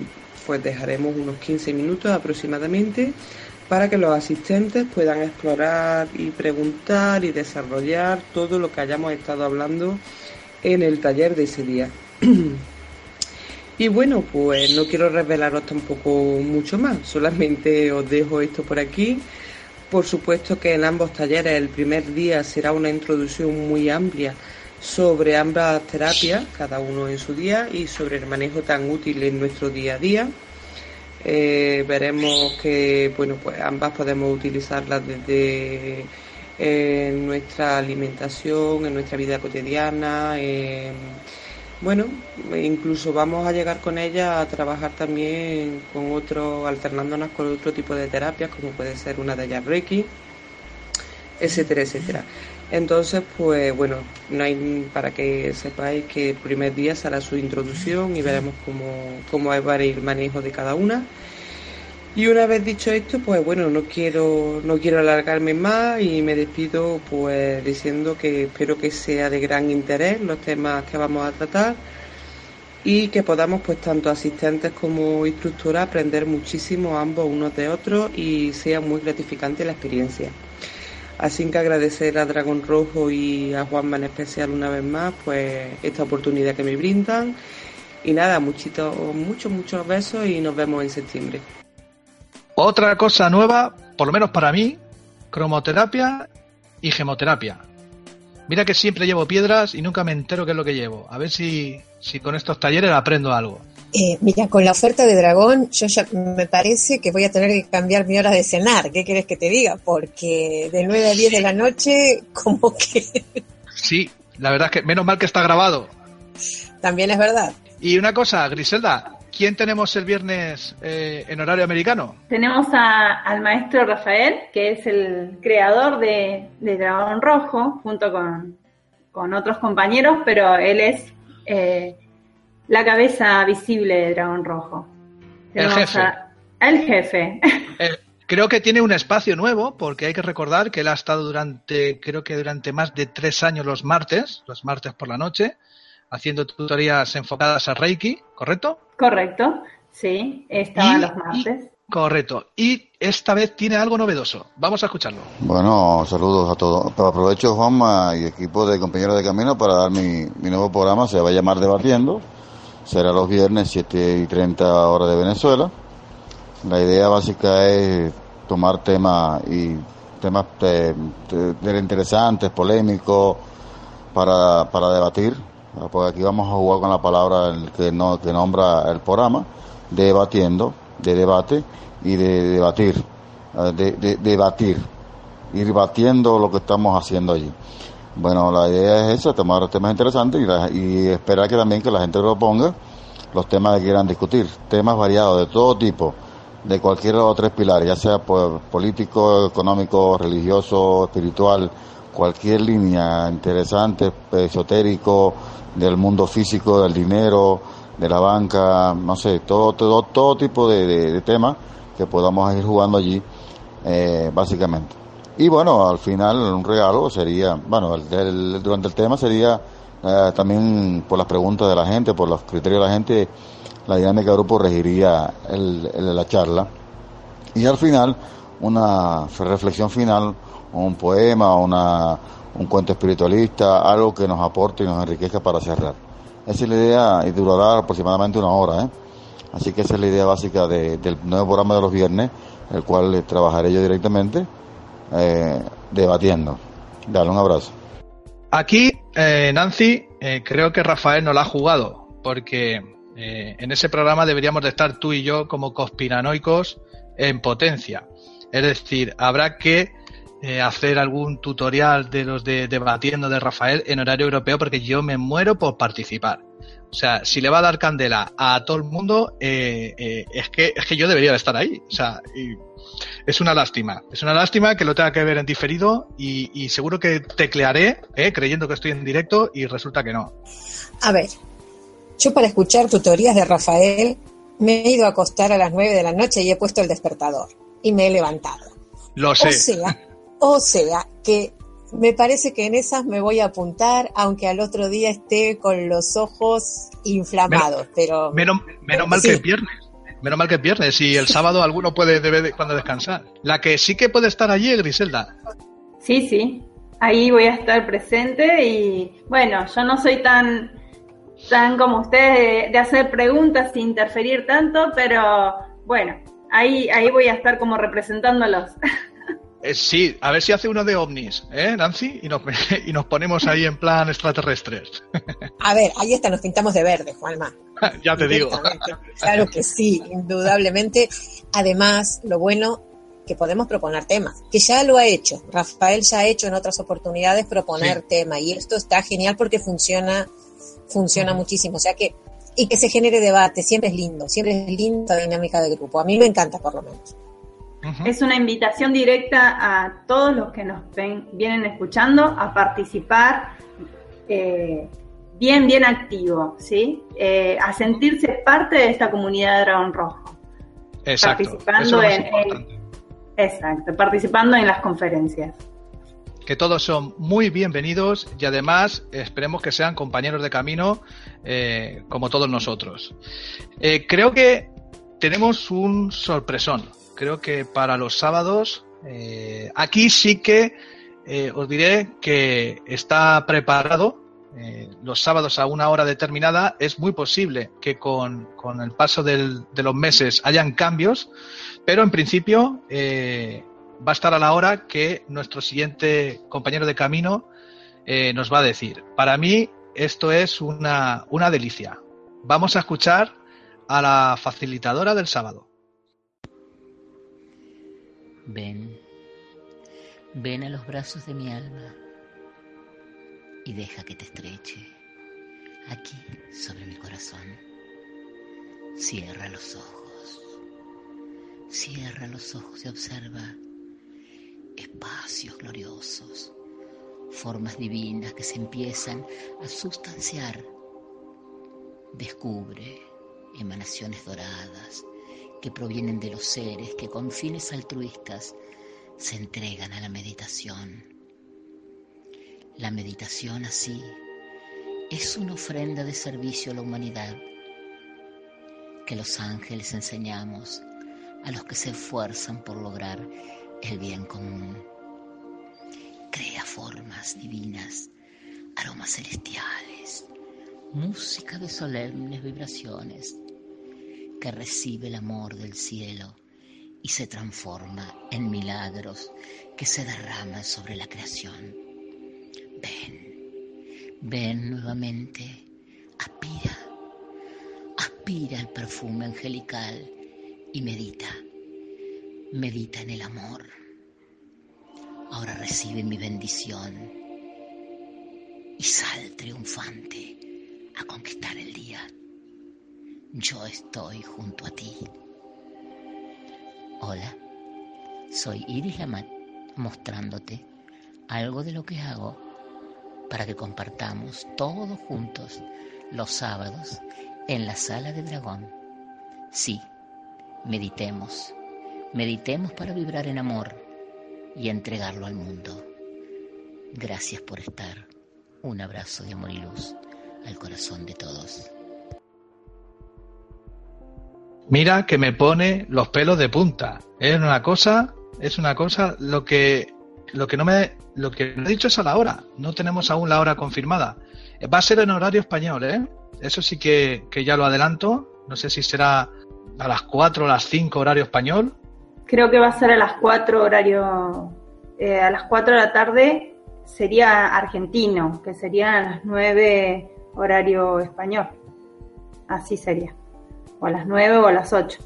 pues dejaremos unos 15 minutos aproximadamente para que los asistentes puedan explorar y preguntar y desarrollar todo lo que hayamos estado hablando en el taller de ese día. *clears throat* Y bueno, pues no quiero revelaros tampoco mucho más, solamente os dejo esto por aquí. Por supuesto que en ambos talleres el primer día será una introducción muy amplia sobre ambas terapias, cada uno en su día, y sobre el manejo tan útil en nuestro día a día. Eh, veremos que bueno, pues ambas podemos utilizarlas desde eh, nuestra alimentación, en nuestra vida cotidiana, en bueno, incluso vamos a llegar con ella a trabajar también con otro, alternándonos con otro tipo de terapias, como puede ser una de ellas Reiki, etcétera, etcétera. Entonces, pues bueno, no hay para que sepáis que el primer día será su introducción y veremos cómo, cómo va el manejo de cada una. Y una vez dicho esto, pues bueno, no quiero, no quiero alargarme más y me despido pues diciendo que espero que sea de gran interés los temas que vamos a tratar y que podamos pues tanto asistentes como instructoras aprender muchísimo ambos unos de otros y sea muy gratificante la experiencia. Así que agradecer a Dragón Rojo y a Juanma en especial una vez más pues esta oportunidad que me brindan y nada, muchito, muchos, muchos besos y nos vemos en septiembre. Otra cosa nueva, por lo menos para mí, cromoterapia y gemoterapia. Mira que siempre llevo piedras y nunca me entero qué es lo que llevo. A ver si, si con estos talleres aprendo algo. Eh, mira, con la oferta de dragón, yo ya me parece que voy a tener que cambiar mi hora de cenar. ¿Qué quieres que te diga? Porque de 9 a 10 de la noche, *laughs* como que. Sí, la verdad es que menos mal que está grabado. También es verdad. Y una cosa, Griselda, ¿Quién tenemos el viernes eh, en horario americano? Tenemos al maestro Rafael, que es el creador de, Dragón Rojo, junto con, otros compañeros, pero él es eh, la cabeza visible de Dragón Rojo. El jefe. el jefe. *laughs* Eh, creo que tiene un espacio nuevo, porque hay que recordar que él ha estado durante, creo que durante más de tres años los martes, los martes por la noche, haciendo tutorías enfocadas a Reiki, ¿correcto? Correcto, sí, estaba los martes. correcto, y esta vez tiene algo novedoso. Vamos a escucharlo. Bueno, saludos a todos. Aprovecho, Juanma y equipo de compañeros de camino para dar mi, mi nuevo programa, se va a llamar Debatiendo. Será los viernes 7 y 30 horas de Venezuela. La idea básica es tomar temas y temas de, de, interesantes, polémicos, para, para debatir porque aquí vamos a jugar con la palabra que, no, que nombra el programa, debatiendo, de debate y de debatir, eh, de, debatir, ir batiendo lo que estamos haciendo allí. Bueno, la idea es esa, tomar temas interesantes y, y esperar que también que la gente proponga los temas que quieran discutir, temas variados de todo tipo, de cualquiera de los tres pilares, ya sea pues, político, económico, religioso, espiritual, cualquier línea interesante, esotérico, del mundo físico, del dinero, de la banca, no sé, todo, todo, todo tipo de, temas que podamos ir jugando allí, eh, básicamente. Y bueno, al final un regalo sería, bueno, el, durante el tema sería eh, también por las preguntas de la gente, por los criterios de la gente, la dinámica del grupo regiría el, la charla. Y al final, una reflexión final, un poema, una, un cuento espiritualista, algo que nos aporte y nos enriquezca para cerrar. Esa es la idea y durará aproximadamente una hora. ¿eh? Así que esa es la idea básica del nuevo programa de los viernes, el cual trabajaré yo directamente eh, debatiendo. Dale un abrazo. Aquí, eh, Nancy, eh, creo que Rafael no la ha jugado, porque en ese programa deberíamos de estar tú y yo como conspiranoicos en potencia. Es decir, habrá que eh, hacer algún tutorial de los de debatiendo de Rafael en horario europeo porque yo me muero por participar. O sea, si le va a dar candela a todo el mundo, eh, eh, es, que, es que yo debería de estar ahí. O sea, es una lástima. Es una lástima que lo tenga que ver en diferido y, seguro que teclearé creyendo que estoy en directo y resulta que no. A ver, yo para escuchar tutorías de Rafael me he ido a acostar a las 9 de la noche y he puesto el despertador y me he levantado. Lo sé. O sea, o sea, que me parece que en esas me voy a apuntar, aunque al otro día esté con los ojos inflamados. pero menos, mal que es viernes. Menos mal que es viernes y el sábado alguno puede debe cuando descansar. La que sí que puede estar allí es Griselda. Sí, sí. Ahí voy a estar presente y bueno, yo no soy tan tan como ustedes de, hacer preguntas sin interferir tanto, pero bueno, ahí ahí voy a estar como representándolos. Eh, sí, a ver si hace uno de ovnis, ¿eh, Nancy? Y nos, *laughs* y nos ponemos ahí en plan extraterrestres. A ver, ahí está, nos pintamos de verde, Juanma. *laughs* ya te digo. Claro que sí, indudablemente. Además, lo bueno que podemos proponer temas, que ya lo ha hecho. Rafael ya ha hecho en otras oportunidades proponer temas y esto está genial porque funciona, funciona muchísimo. O sea que, y que se genere debate, siempre es lindo, siempre es linda la dinámica de grupo. A mí me encanta por lo menos. Es una invitación directa a todos los que nos vienen escuchando a participar eh, bien, bien activo, ¿sí? Eh, a sentirse parte de esta comunidad de Dragón Rojo. Exacto. Participando en, exacto, participando en las conferencias. Que todos son muy bienvenidos y además esperemos que sean compañeros de camino eh, como todos nosotros. creo que tenemos un sorpresón creo que para los sábados, eh, aquí sí que eh, os diré que está preparado. Eh, los sábados a una hora determinada es muy posible que con, el paso de los meses hayan cambios, pero en principio va a estar a la hora que nuestro siguiente compañero de camino nos va a decir. Para mí esto es una, una delicia. Vamos a escuchar a la facilitadora del sábado. Ven, ven a los brazos de mi alma y deja que te estreche aquí sobre mi corazón. Cierra los ojos, cierra los ojos y observa espacios gloriosos, formas divinas que se empiezan a sustanciar Descubre emanaciones doradas que provienen de los seres que con fines altruistas se entregan a la meditación. La meditación así es una ofrenda de servicio a la humanidad que los ángeles enseñamos a los que se esfuerzan por lograr el bien común. Crea formas divinas, aromas celestiales, música de solemnes vibraciones que recibe el amor del cielo y se transforma en milagros que se derraman sobre la creación. Ven, ven nuevamente, aspira, aspira el perfume angelical y medita, medita en el amor. Ahora recibe mi bendición y sal triunfante a conquistar el día. Yo estoy junto a ti. Hola, soy Iris Lamat mostrándote algo de lo que hago para que compartamos todos juntos los sábados en la sala de dragón. Sí, meditemos, meditemos para vibrar en amor y entregarlo al mundo. Gracias por estar. Un abrazo de amor y luz al corazón de todos. Mira que me pone los pelos de punta. Es una cosa, es una cosa lo que lo que no me lo que he dicho es a la hora. No tenemos aún la hora confirmada. Va a ser en horario español, ¿eh? Eso sí que, que ya lo adelanto. No sé si será a las 4 o las 5 horario español. Creo que va a ser a las 4 horario eh, a las 4 de la tarde sería argentino, que serían a las 9 horario español. Así sería o a las 9 o a las 8.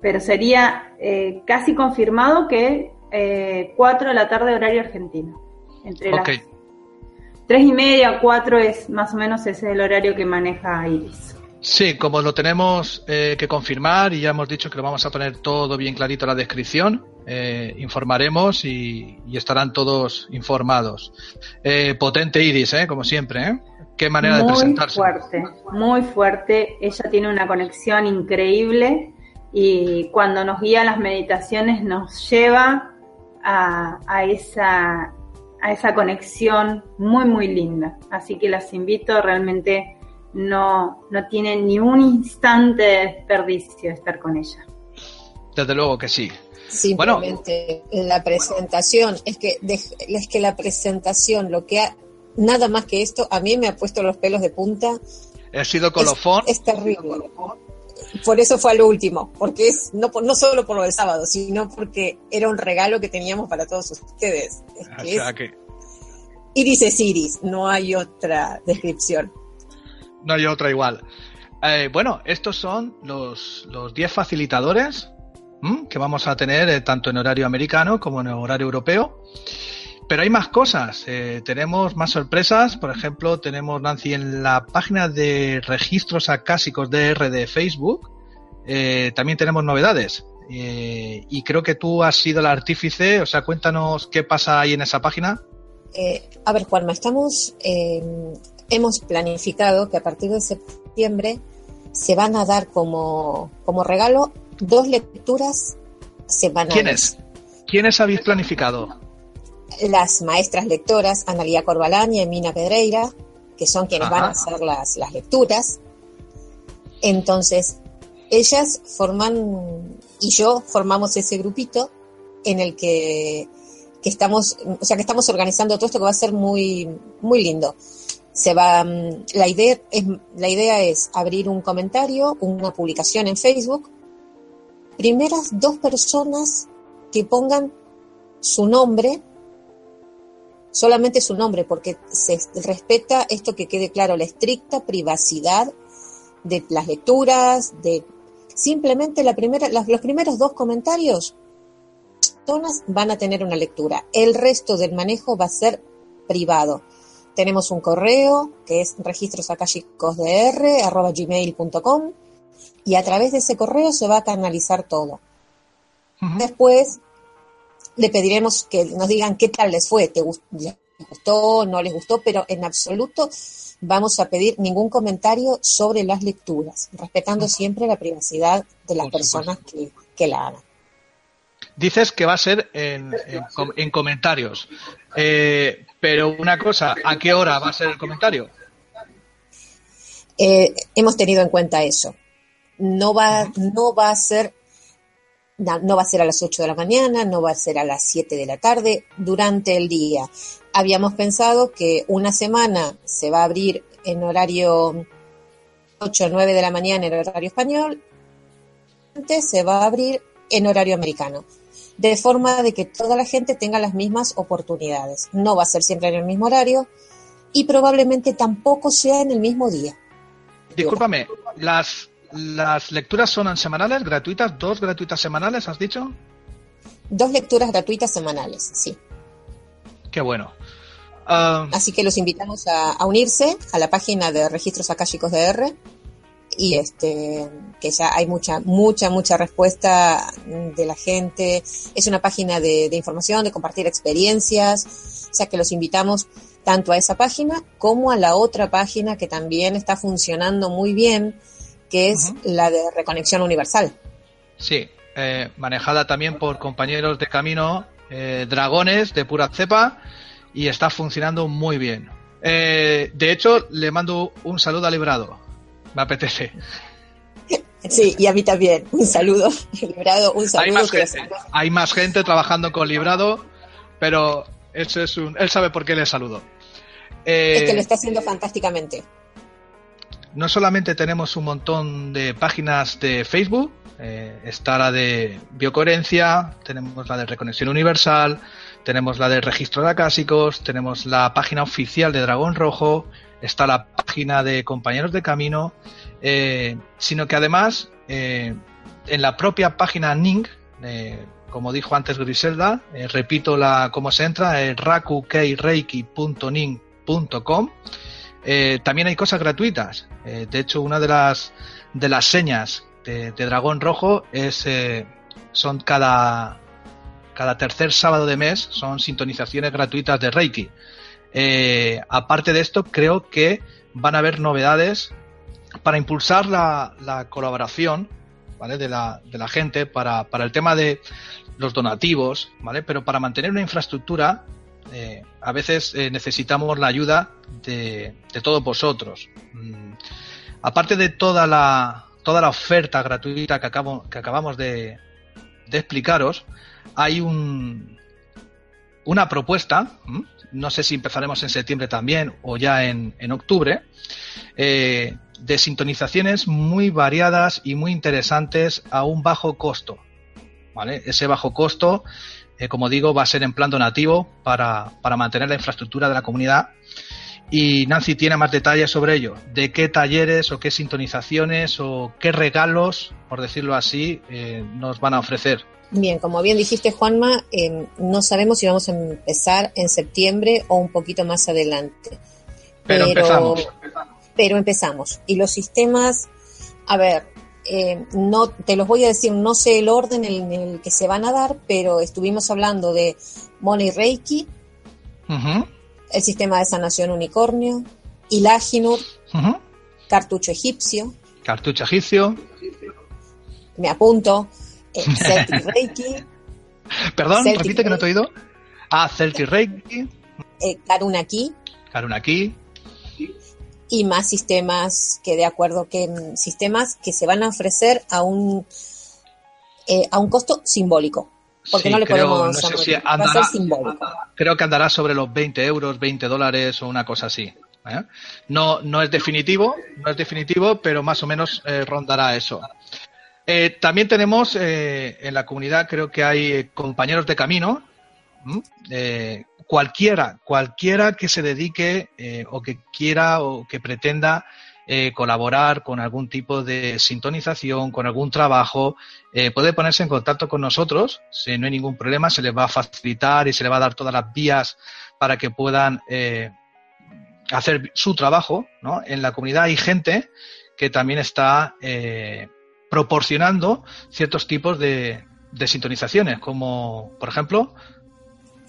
Pero sería eh, casi confirmado que eh, 4 de la tarde horario argentino. Entre las 3 y media, 4 es más o menos ese es el horario que maneja Iris. Sí, como lo tenemos eh, que confirmar y ya hemos dicho que lo vamos a poner todo bien clarito en la descripción, eh, informaremos y, y, estarán todos informados. Eh, potente Iris, ¿eh? como siempre. ¿eh? Qué manera muy de presentarse. Muy fuerte, muy fuerte. Ella tiene una conexión increíble y cuando nos guía las meditaciones nos lleva a, a, esa, a esa conexión muy, muy linda. Así que las invito realmente no, no tienen ni un instante de desperdicio estar con ella. Desde luego que sí. Simplemente bueno. la presentación, es que, es que la presentación, lo que ha, nada más que esto, a mí me ha puesto los pelos de punta. He sido colofón. Es, es terrible. Por eso fue a lo último, porque es no, no solo por lo del sábado, sino porque era un regalo que teníamos para todos ustedes. Es que sea que... Iris es Iris, no hay otra descripción. No hay otra igual. Eh, bueno, estos son los 10 facilitadores ¿m? que vamos a tener eh, tanto en horario americano como en horario europeo. Pero hay más cosas, eh, tenemos más sorpresas. Por ejemplo, tenemos Nancy en la página de registros acásicos DR de Facebook. Eh, también tenemos novedades. y creo que tú has sido el artífice, o sea, cuéntanos qué pasa ahí en esa página. a ver, Juanma, estamos hemos planificado que a partir de septiembre se van a dar como, como regalo dos lecturas semanales. ¿Quiénes? ¿Quiénes habéis planificado? Las maestras lectoras, Analía Corbalán y Emina Pedreira, que son quienes Ajá. van a hacer las, las lecturas. Entonces, ellas forman, y yo formamos ese grupito en el que, que estamos, o sea, que estamos organizando todo esto que va a ser muy, muy lindo se va la idea es la idea es abrir un comentario una publicación en Facebook primeras dos personas que pongan su nombre solamente su nombre porque se respeta esto que quede claro la estricta privacidad de las lecturas de simplemente la primera los primeros dos comentarios van a tener una lectura. El resto del manejo va a ser privado. Tenemos un correo que es registrosacálicosdr.gmail.com y a través de ese correo se va a canalizar todo. Después le pediremos que nos digan qué tal les fue, ¿Te, ¿les gustó, no les gustó, pero en absoluto vamos a pedir ningún comentario sobre las lecturas, respetando siempre la privacidad de las personas que, que la hagan. Dices que va a ser en, en, en comentarios. Eh, pero una cosa, ¿a qué hora va a ser el comentario? Eh, hemos tenido en cuenta eso. No va, no va a ser no, va a ser a las 8 de la mañana, no va a ser a las 7 de la tarde, durante el día. Habíamos pensado que una semana se va a abrir en horario 8 o 9 de la mañana en horario español, se va a abrir en horario americano, de forma de que toda la gente tenga las mismas oportunidades. No va a ser siempre en el mismo horario y probablemente tampoco sea en el mismo día. Discúlpame, las las lecturas son semanales, gratuitas, dos gratuitas semanales, ¿has dicho? Dos lecturas gratuitas semanales, sí. Qué bueno. Uh... Así que los invitamos a, a, unirse a la página de registros akáshicos de R y este que ya hay mucha mucha mucha respuesta de la gente es una página de, de información de compartir experiencias o sea que los invitamos tanto a esa página como a la otra página que también está funcionando muy bien que es uh -huh. la de Reconexión Universal. Sí, eh, manejada también por compañeros de camino, eh, dragones de pura cepa, y está funcionando muy bien. Eh, de hecho, le mando un saludo a Librado. Me apetece. *laughs* Sí, y a mí también. Un saludo, *laughs* Librado, un saludo. Hay más, gente, hay más gente trabajando con Librado, pero eso es un, él sabe por qué le saludo. es que lo está haciendo fantásticamente no solamente tenemos un montón de páginas de Facebook, eh, está la de biocoherencia, tenemos la de reconexión universal, tenemos la de registro de acásicos, tenemos la página oficial de Dragón Rojo, está la página de compañeros de camino, eh, sino que además eh, en la propia página NING, como dijo antes Griselda, repito la cómo se entra, es rakukeireiki.ning.com. Eh, también hay cosas gratuitas. Eh, de hecho, una de las de las señas de, Dragón Rojo es eh, son cada cada tercer sábado de mes son sintonizaciones gratuitas de Reiki. aparte de esto, creo que van a haber novedades para impulsar la, la colaboración ¿vale? de, la, de la gente para, para el tema de los donativos, ¿vale? Pero para mantener una infraestructura eh, a veces eh, necesitamos la ayuda de, todos vosotros. Mm, aparte de toda la, toda la oferta gratuita que, acabamos de, explicaros, hay un, una propuesta, no sé si empezaremos en septiembre también o ya en, en octubre, eh, de sintonizaciones muy variadas y muy interesantes a un bajo costo. ¿vale? Ese bajo costo eh, como digo, va a ser en plan donativo para, para, mantener la infraestructura de la comunidad. Y Nancy tiene más detalles sobre ello, de qué talleres o qué sintonizaciones o qué regalos, por decirlo así, eh, nos van a ofrecer. Bien, como bien dijiste Juanma, eh, no sabemos si vamos a empezar en septiembre o un poquito más adelante. Pero, pero empezamos. Pero empezamos. Y los sistemas, a ver, eh, no te los voy a decir, no sé el orden en el que se van a dar, pero estuvimos hablando de Money Reiki, uh -huh. el sistema de sanación unicornio, Ilaginur, uh -huh. cartucho egipcio. Cartucho egipcio. Me apunto. Eh, *laughs* Celtic Reiki. Perdón, Celtic repite Reiki. que no te he oído. Ah, Celtic Reiki. Eh, Karunaki. Karunaki y más sistemas que de acuerdo que sistemas que se van a ofrecer a un eh, a un costo simbólico porque sí, no le creo, podemos no sé si andará, va a ser simbólico. creo que andará sobre los 20 euros 20 dólares o una cosa así ¿eh? no no es definitivo no es definitivo pero más o menos eh, rondará eso eh, también tenemos en la comunidad creo que hay compañeros de camino cualquiera, cualquiera que se dedique eh, o que quiera o que pretenda eh, colaborar con algún tipo de sintonización, con algún trabajo, eh, puede ponerse en contacto con nosotros, si no hay ningún problema, se les va a facilitar y se les va a dar todas las vías para que puedan hacer su trabajo. ¿no? En la comunidad hay gente que también está proporcionando ciertos tipos de, de sintonizaciones, como por ejemplo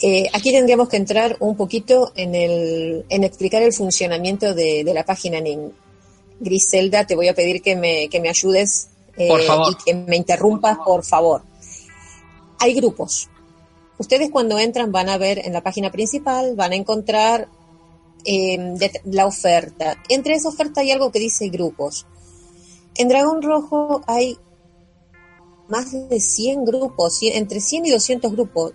Eh, aquí tendríamos que entrar un poquito en, el, en explicar el funcionamiento de, de la página NIN. Griselda, te voy a pedir que me, que me ayudes eh, Por favor. y que me interrumpas, por favor. Hay grupos. Ustedes cuando entran van a ver en la página principal, van a encontrar eh, de- la oferta. Entre esa oferta hay algo que dice grupos. En Dragón Rojo hay más de 100 grupos, entre 100 y 200 grupos,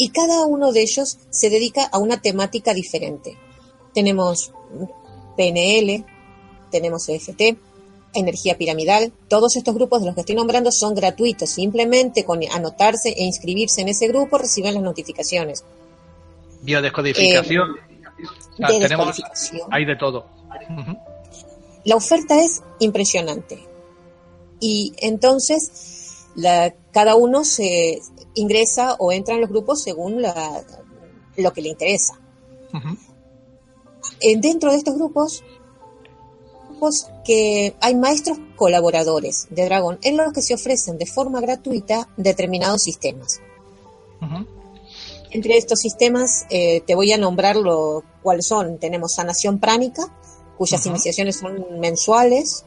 y cada uno de ellos se dedica a una temática diferente. Tenemos PNL, tenemos EFT, energía piramidal. Todos estos grupos de los que estoy nombrando son gratuitos. Simplemente con anotarse e inscribirse en ese grupo reciben las notificaciones. Biodescodificación. Sea, de tenemos, descodificación. hay de todo. La oferta es impresionante. Y entonces la- cada uno se ingresa o entra en los grupos según la- lo que le interesa. Eh, dentro de estos grupos, grupos que hay maestros colaboradores de Dragón en los que se ofrecen de forma gratuita determinados sistemas. Entre estos sistemas eh, te voy a nombrar lo, cuáles son. Tenemos sanación pránica, cuyas iniciaciones son mensuales,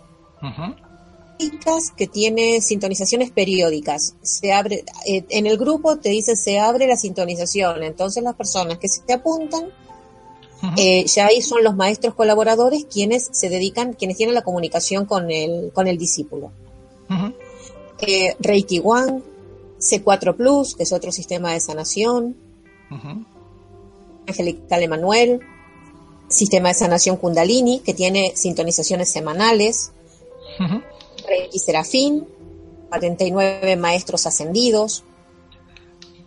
que tiene sintonizaciones periódicas. Se abre, eh, en el grupo te dice se abre la sintonización, entonces las personas que se apuntan, eh, ya ahí son los maestros colaboradores quienes se dedican, quienes tienen la comunicación con el, con el discípulo. Eh, Reiki One, C4 Plus, que es otro sistema de sanación, Ujú. Angelical Emanuel, sistema de sanación Kundalini, que tiene sintonizaciones semanales. Reiki Serafín, 49 maestros ascendidos,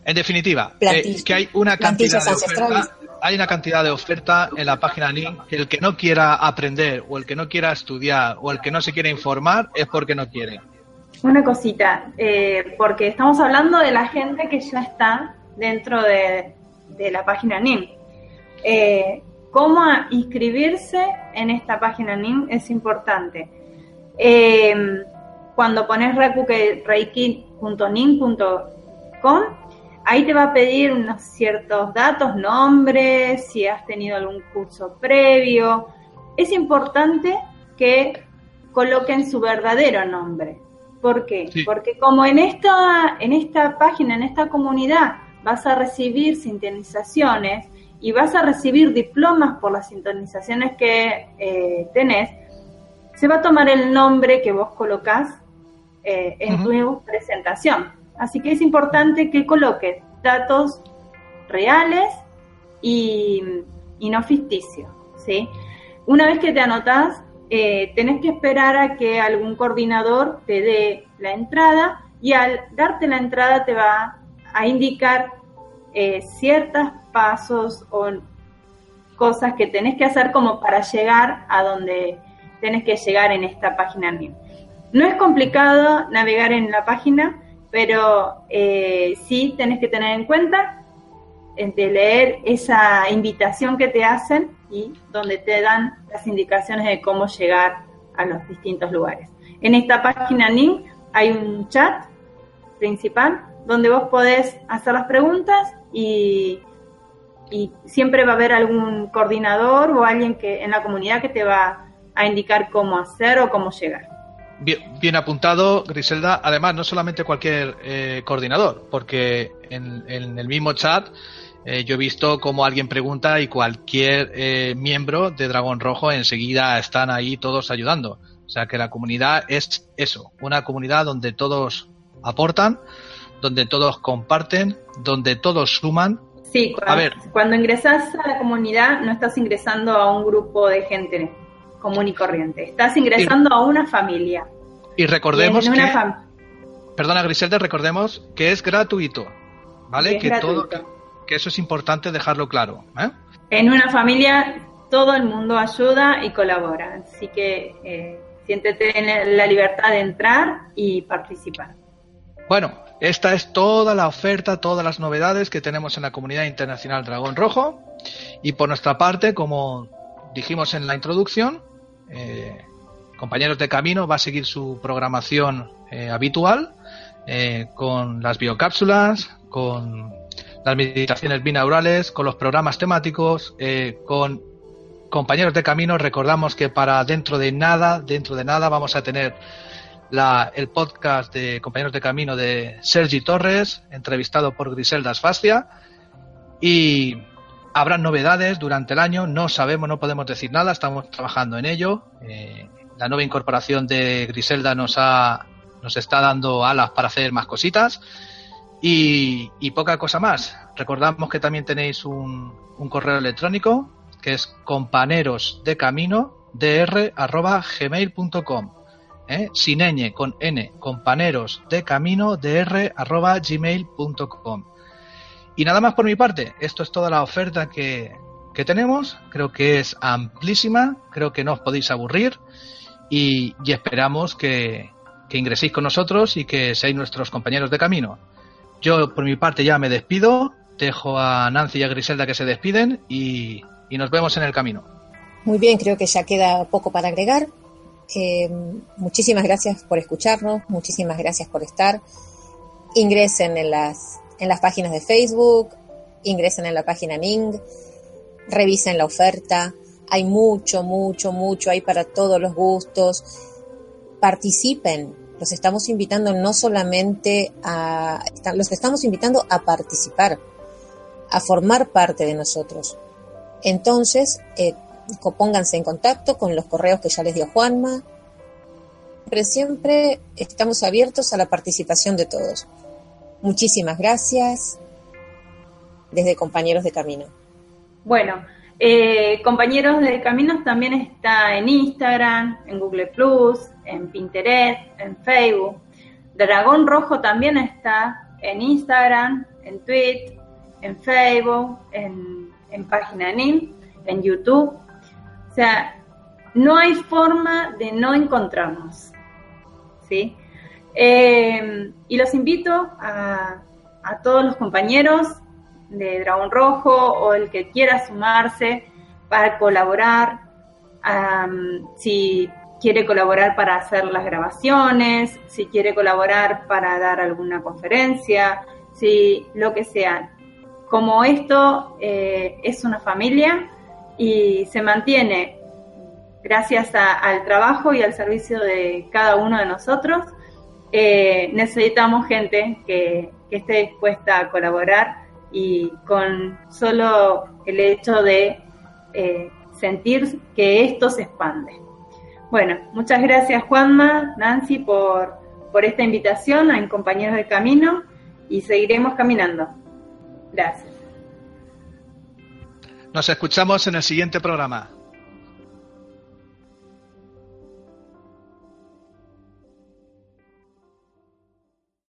En definitiva, eh, que hay una cantidad de oferta, hay una cantidad de oferta en la página link que el que no quiera aprender o el que no quiera estudiar o el que no se quiera informar es porque no quiere. Una cosita, eh, porque estamos hablando de la gente que ya está dentro de, de la página NIM. Eh, ¿Cómo inscribirse en esta página NIM es importante? Eh, cuando pones reiki.nin.com, ahí te va a pedir unos ciertos datos, nombres, si has tenido algún curso previo. Es importante que coloquen su verdadero nombre. ¿Por qué? Sí. Porque como en esta, en esta página, en esta comunidad, vas a recibir sintonizaciones y vas a recibir diplomas por las sintonizaciones que eh, tenés, se va a tomar el nombre que vos colocás eh, en tu presentación. Así que es importante que coloques datos reales y, y no ficticios. ¿sí? Una vez que te anotás, eh, tenés que esperar a que algún coordinador te dé la entrada y al darte la entrada te va a indicar eh, ciertos pasos o cosas que tenés que hacer como para llegar a donde tenés que llegar en esta página NIM. No es complicado navegar en la página, pero eh, sí tenés que tener en cuenta de leer esa invitación que te hacen y donde te dan las indicaciones de cómo llegar a los distintos lugares. En esta página NIM hay un chat principal donde vos podés hacer las preguntas y, y siempre va a haber algún coordinador o alguien que en la comunidad que te va a indicar cómo hacer o cómo llegar. Bien, bien apuntado, Griselda. Además, no solamente cualquier eh, coordinador, porque en, en el mismo chat eh, yo he visto como alguien pregunta y cualquier eh, miembro de Dragón Rojo enseguida están ahí todos ayudando. O sea que la comunidad es eso, una comunidad donde todos aportan, donde todos comparten, donde todos suman. Sí, cuando, A ver. cuando ingresas a la comunidad no estás ingresando a un grupo de gente común y corriente, estás ingresando a una familia. Y recordemos que, perdona Griselda, recordemos que es gratuito, ¿vale? Que gratuito. todo, que eso es importante dejarlo claro. ¿eh? En una familia todo el mundo ayuda y colabora, así que eh, siéntete en la libertad de entrar y participar. Bueno, esta es toda la oferta, todas las novedades que tenemos en la comunidad internacional Dragón Rojo. Y por nuestra parte, como dijimos en la introducción, eh, Compañeros de Camino va a seguir su programación eh, habitual eh, con las biocápsulas, con las meditaciones binaurales, con los programas temáticos, con compañeros de camino. Recordamos que para dentro de nada, dentro de nada, vamos a tener la, el podcast de compañeros de camino de Sergi Torres, entrevistado por Griselda Asfascia. Y habrá novedades durante el año, no sabemos, no podemos decir nada, estamos trabajando en ello. Eh, la nueva incorporación de Griselda nos ha, nos está dando alas para hacer más cositas. Y, poca cosa más. Recordamos que también tenéis un, correo electrónico que es companeros de camino ¿eh? sin ñ, con n, companeros de camino y nada más por mi parte, esto es toda la oferta que, que tenemos, creo que es amplísima, creo que no os podéis aburrir y, y esperamos que, que ingreséis con nosotros y que seáis nuestros compañeros de camino. Yo por mi parte ya me despido, dejo a Nancy y a Griselda que se despiden y, nos vemos en el camino. Muy bien, creo que ya queda poco para agregar. Eh, muchísimas gracias por escucharnos, muchísimas gracias por estar. Ingresen en las, en las páginas de Facebook, ingresen en la página Ning, revisen la oferta. Hay mucho, mucho, mucho, hay para todos los gustos. Participen, los estamos invitando no solamente a, los estamos invitando a participar, a formar parte de nosotros. Entonces, eh, pónganse en contacto con los correos que ya les dio Juanma. Pero siempre estamos abiertos a la participación de todos. Muchísimas gracias desde Compañeros de Camino. Bueno, eh, Compañeros de Caminos también está en Instagram, en Google Plus, en Pinterest, en Facebook. Dragón Rojo también está en Instagram, en Twitter, en Facebook, en, página NIM, en YouTube. O sea, no hay forma de no encontrarnos. ¿sí? Eh, y los invito a, a todos los compañeros de Dragón Rojo o el que quiera sumarse para colaborar. si quiere colaborar para hacer las grabaciones, si quiere colaborar para dar alguna conferencia, si lo que sea. Como esto eh, es una familia y se mantiene gracias al trabajo y al servicio de cada uno de nosotros, eh, necesitamos gente que, esté dispuesta a colaborar y con solo el hecho de eh, sentir que esto se expande. Bueno, muchas gracias Juanma, Nancy, por, por esta invitación a Compañeros de Camino y seguiremos caminando. Gracias. Nos escuchamos en el siguiente programa.